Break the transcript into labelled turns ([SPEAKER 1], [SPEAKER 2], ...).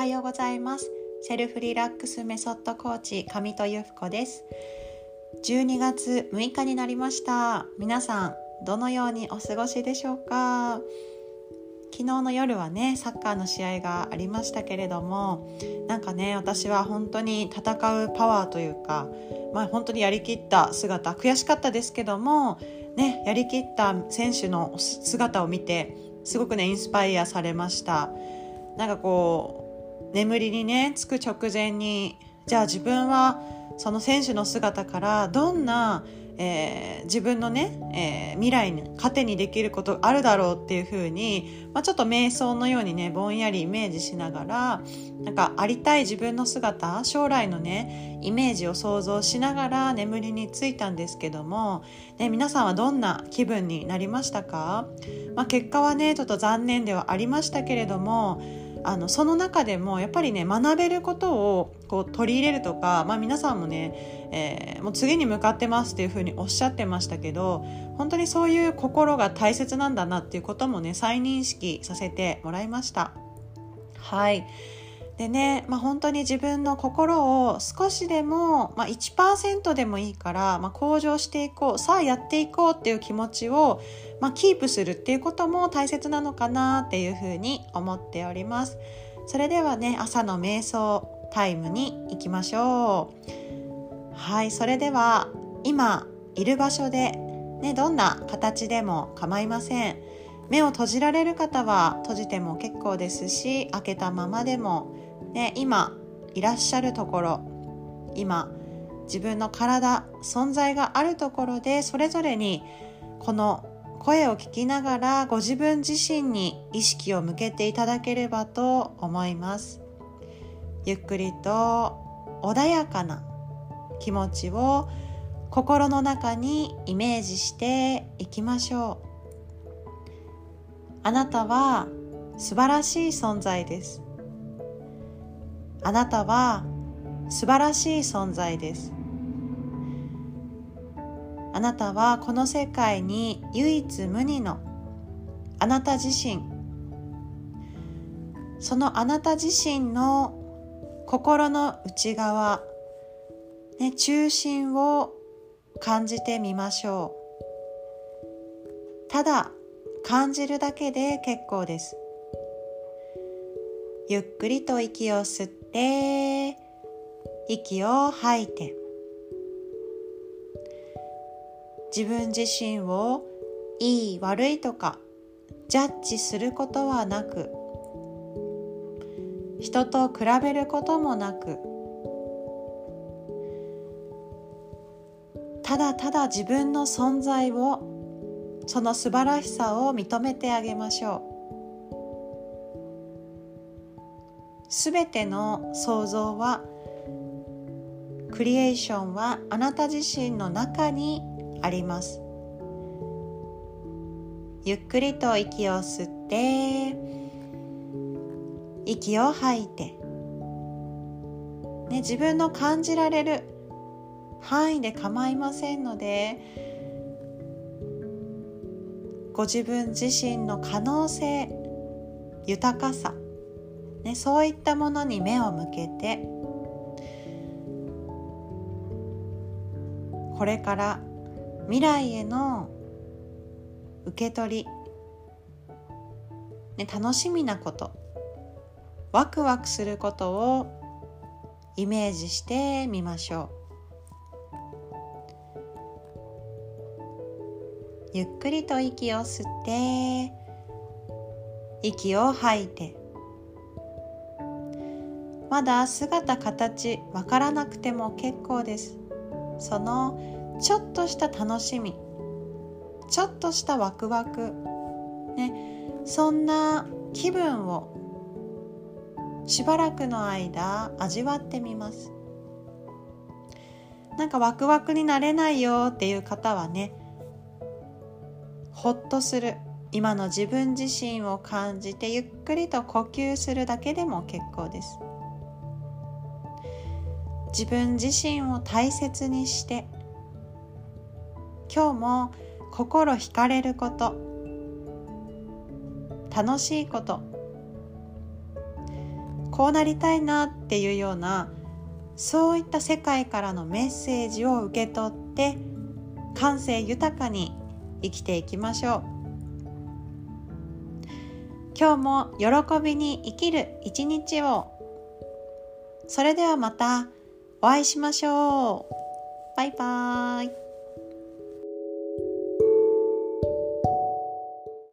[SPEAKER 1] はようございます。セルフリラックスメソッドコーチ上戸由布子です。12月6日になりました。皆さんどのようにお過ごしでしょうか？昨日の夜はねサッカーの試合がありましたけれどもなんかね私は本当に戦うパワーというかまあ本当にやりきった姿悔しかったですけどもねやりきった選手の姿を見てすごくねインスパイアされました。なんかこう眠りにねつく直前にじゃあ自分はその選手の姿からどんなえー、自分のね、えー、未来に糧にできることあるだろうっていうふうに、まあ、ちょっと瞑想のようにねぼんやりイメージしながらなんかありたい自分の姿将来のねイメージを想像しながら眠りについたんですけども、ね、皆さんはどんな気分になりましたか、まあ、結果はねちょっと残念ではありましたけれどもあのその中でもやっぱりね学べることをこう取り入れるとか、まあ、皆さんもね、えー、もう次に向かってますっていうふうにおっしゃってましたけど本当にそういう心が大切なんだなっていうこともね再認識させてもらいました。はいでね、まあ、本当に自分の心を少しでも、まあ、1%でもいいから、まあ、向上していこうさあやっていこうっていう気持ちを、まあ、キープするっていうことも大切なのかなっていうふうに思っております。それではね朝の瞑想タイムに行きましょう。はいそれでは今いる場所で、ね、どんな形でも構いません。目を閉じられる方は閉じても結構ですし開けたままでもね、今いらっしゃるところ今自分の体存在があるところでそれぞれにこの声を聞きながらご自分自身に意識を向けていただければと思います。ゆっくりと穏やかな気持ちを心の中にイメージしていきましょう。あなたは素晴らしい存在です。あなたは素晴らしい存在です。あなたはこの世界に唯一無二のあなた自身。そのあなた自身の心の内側、ね、中心を感じてみましょう。ただ感じるだけで結構です。ゆっくりと息を吸って息を吐いて。自分自身をいい悪いとかジャッジすることはなく人と比べることもなくただただ自分の存在をその素晴らしさを認めてあげましょう。すべての創造はクリエーションはあなた自身の中にあります。ゆっくりと息を吸って息を吐いて、ね、自分の感じられる範囲で構いませんのでご自分自身の可能性豊かさね、そういったものに目を向けてこれから未来への受け取り、ね、楽しみなことワクワクすることをイメージしてみましょう。ゆっくりと息を吸って息を吐いてまだ姿形わからなくても結構です。そのちょっとした楽しみちょっとしたワクワクねそんな気分をしばらくの間味わってみます。なんかワクワクになれないよっていう方はねほっとする。今の自分自身を感じてゆっくりと呼吸するだけでも結構です。自分自身を大切にして今日も心惹かれること楽しいことこうなりたいなっていうようなそういった世界からのメッセージを受け取って感性豊かに生きていきましょう。今日も喜びに生きる一日を。それではまた。お会いしましょう。バイバーイ。